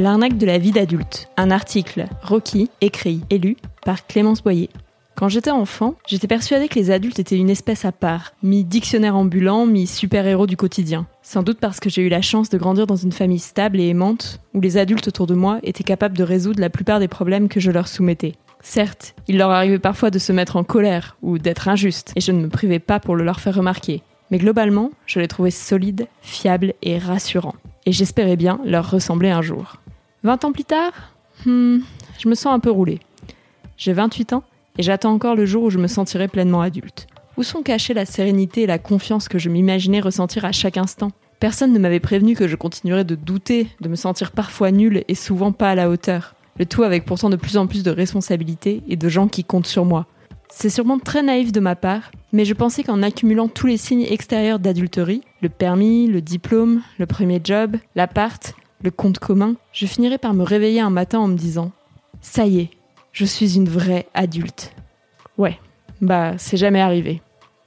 L'arnaque de la vie d'adulte. Un article Rocky, écrit et lu par Clémence Boyer. Quand j'étais enfant, j'étais persuadée que les adultes étaient une espèce à part, mi-dictionnaire ambulant, mi-super-héros du quotidien. Sans doute parce que j'ai eu la chance de grandir dans une famille stable et aimante, où les adultes autour de moi étaient capables de résoudre la plupart des problèmes que je leur soumettais. Certes, il leur arrivait parfois de se mettre en colère ou d'être injustes, et je ne me privais pas pour le leur faire remarquer. Mais globalement, je les trouvais solides, fiables et rassurants. Et j'espérais bien leur ressembler un jour. 20 ans plus tard, hmm, je me sens un peu roulé. J'ai 28 ans et j'attends encore le jour où je me sentirai pleinement adulte. Où sont cachées la sérénité et la confiance que je m'imaginais ressentir à chaque instant? Personne ne m'avait prévenu que je continuerais de douter, de me sentir parfois nul et souvent pas à la hauteur. Le tout avec pourtant de plus en plus de responsabilités et de gens qui comptent sur moi. C'est sûrement très naïf de ma part, mais je pensais qu'en accumulant tous les signes extérieurs d'adulterie, le permis, le diplôme, le premier job, l'appart, le compte commun, je finirais par me réveiller un matin en me disant ⁇ ça y est, je suis une vraie adulte. Ouais, bah c'est jamais arrivé.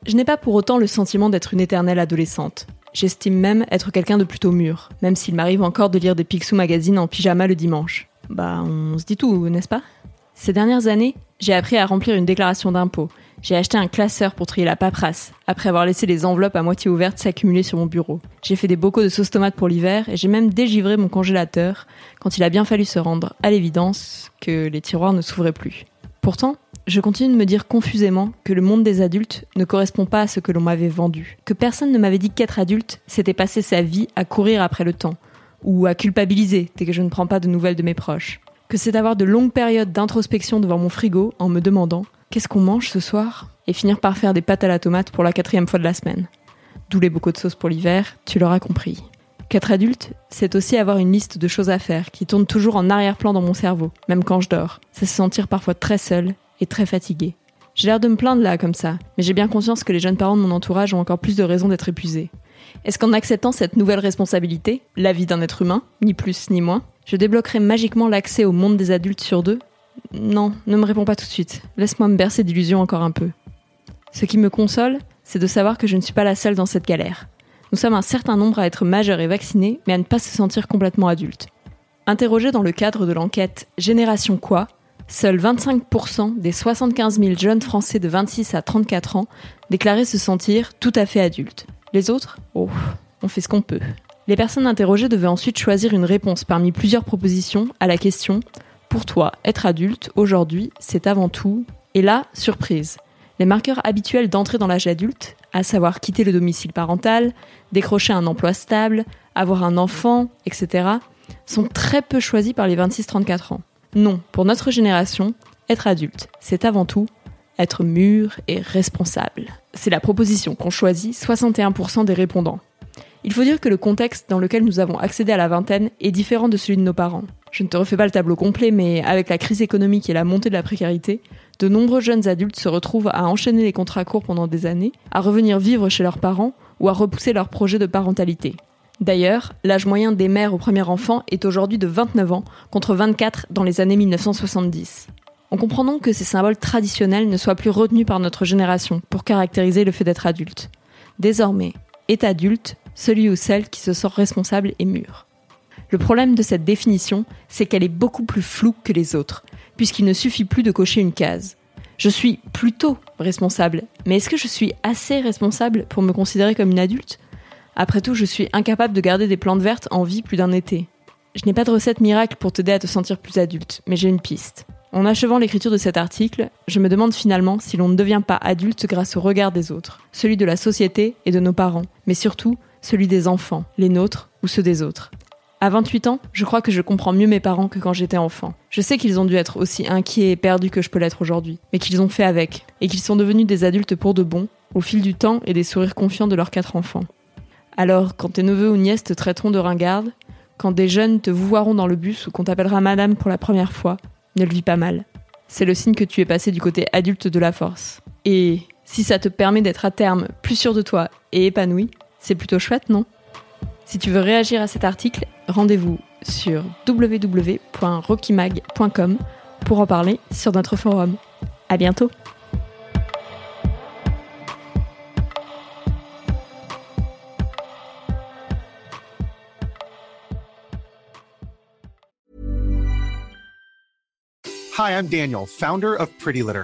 Je n'ai pas pour autant le sentiment d'être une éternelle adolescente. J'estime même être quelqu'un de plutôt mûr, même s'il m'arrive encore de lire des Picsou magazines en pyjama le dimanche. Bah on se dit tout, n'est-ce pas? Ces dernières années, j'ai appris à remplir une déclaration d'impôt. J'ai acheté un classeur pour trier la paperasse, après avoir laissé les enveloppes à moitié ouvertes s'accumuler sur mon bureau. J'ai fait des bocaux de sauce tomate pour l'hiver et j'ai même dégivré mon congélateur quand il a bien fallu se rendre à l'évidence que les tiroirs ne s'ouvraient plus. Pourtant, je continue de me dire confusément que le monde des adultes ne correspond pas à ce que l'on m'avait vendu. Que personne ne m'avait dit qu'être adulte, c'était passer sa vie à courir après le temps, ou à culpabiliser dès que je ne prends pas de nouvelles de mes proches. Que c'est d'avoir de longues périodes d'introspection devant mon frigo en me demandant qu'est-ce qu'on mange ce soir et finir par faire des pâtes à la tomate pour la quatrième fois de la semaine. D'où les bocaux de sauce pour l'hiver, tu l'auras compris. Qu'être adulte, c'est aussi avoir une liste de choses à faire qui tourne toujours en arrière-plan dans mon cerveau, même quand je dors. C'est se sentir parfois très seul et très fatigué. J'ai l'air de me plaindre là comme ça, mais j'ai bien conscience que les jeunes parents de mon entourage ont encore plus de raisons d'être épuisés. Est-ce qu'en acceptant cette nouvelle responsabilité, la vie d'un être humain, ni plus ni moins, je débloquerai magiquement l'accès au monde des adultes sur deux Non, ne me réponds pas tout de suite. Laisse-moi me bercer d'illusions encore un peu. Ce qui me console, c'est de savoir que je ne suis pas la seule dans cette galère. Nous sommes un certain nombre à être majeurs et vaccinés, mais à ne pas se sentir complètement adultes. Interrogé dans le cadre de l'enquête Génération quoi Seuls 25% des 75 000 jeunes Français de 26 à 34 ans déclaraient se sentir tout à fait adultes. Les autres Oh, on fait ce qu'on peut. Les personnes interrogées devaient ensuite choisir une réponse parmi plusieurs propositions à la question Pour toi, être adulte, aujourd'hui, c'est avant tout? Et là, surprise. Les marqueurs habituels d'entrée dans l'âge adulte, à savoir quitter le domicile parental, décrocher un emploi stable, avoir un enfant, etc., sont très peu choisis par les 26-34 ans. Non, pour notre génération, être adulte, c'est avant tout être mûr et responsable. C'est la proposition qu'ont choisi 61% des répondants. Il faut dire que le contexte dans lequel nous avons accédé à la vingtaine est différent de celui de nos parents. Je ne te refais pas le tableau complet, mais avec la crise économique et la montée de la précarité, de nombreux jeunes adultes se retrouvent à enchaîner les contrats courts pendant des années, à revenir vivre chez leurs parents ou à repousser leur projet de parentalité. D'ailleurs, l'âge moyen des mères au premier enfant est aujourd'hui de 29 ans, contre 24 dans les années 1970. On comprend donc que ces symboles traditionnels ne soient plus retenus par notre génération pour caractériser le fait d'être adulte. Désormais, est adulte celui ou celle qui se sent responsable et mûr. Le problème de cette définition, c'est qu'elle est beaucoup plus floue que les autres, puisqu'il ne suffit plus de cocher une case. Je suis plutôt responsable, mais est-ce que je suis assez responsable pour me considérer comme une adulte? Après tout, je suis incapable de garder des plantes vertes en vie plus d'un été. Je n'ai pas de recette miracle pour t'aider à te sentir plus adulte, mais j'ai une piste. En achevant l'écriture de cet article, je me demande finalement si l'on ne devient pas adulte grâce au regard des autres, celui de la société et de nos parents, mais surtout celui des enfants, les nôtres ou ceux des autres. À 28 ans, je crois que je comprends mieux mes parents que quand j'étais enfant. Je sais qu'ils ont dû être aussi inquiets et perdus que je peux l'être aujourd'hui, mais qu'ils ont fait avec, et qu'ils sont devenus des adultes pour de bon, au fil du temps et des sourires confiants de leurs quatre enfants. Alors, quand tes neveux ou nièces te traiteront de ringarde, quand des jeunes te vouvoieront dans le bus ou qu'on t'appellera madame pour la première fois, ne le vis pas mal. C'est le signe que tu es passé du côté adulte de la force. Et si ça te permet d'être à terme plus sûr de toi et épanoui, c'est plutôt chouette, non? Si tu veux réagir à cet article, rendez-vous sur www.rockymag.com pour en parler sur notre forum. À bientôt Hi, I'm Daniel, founder of Pretty Litter.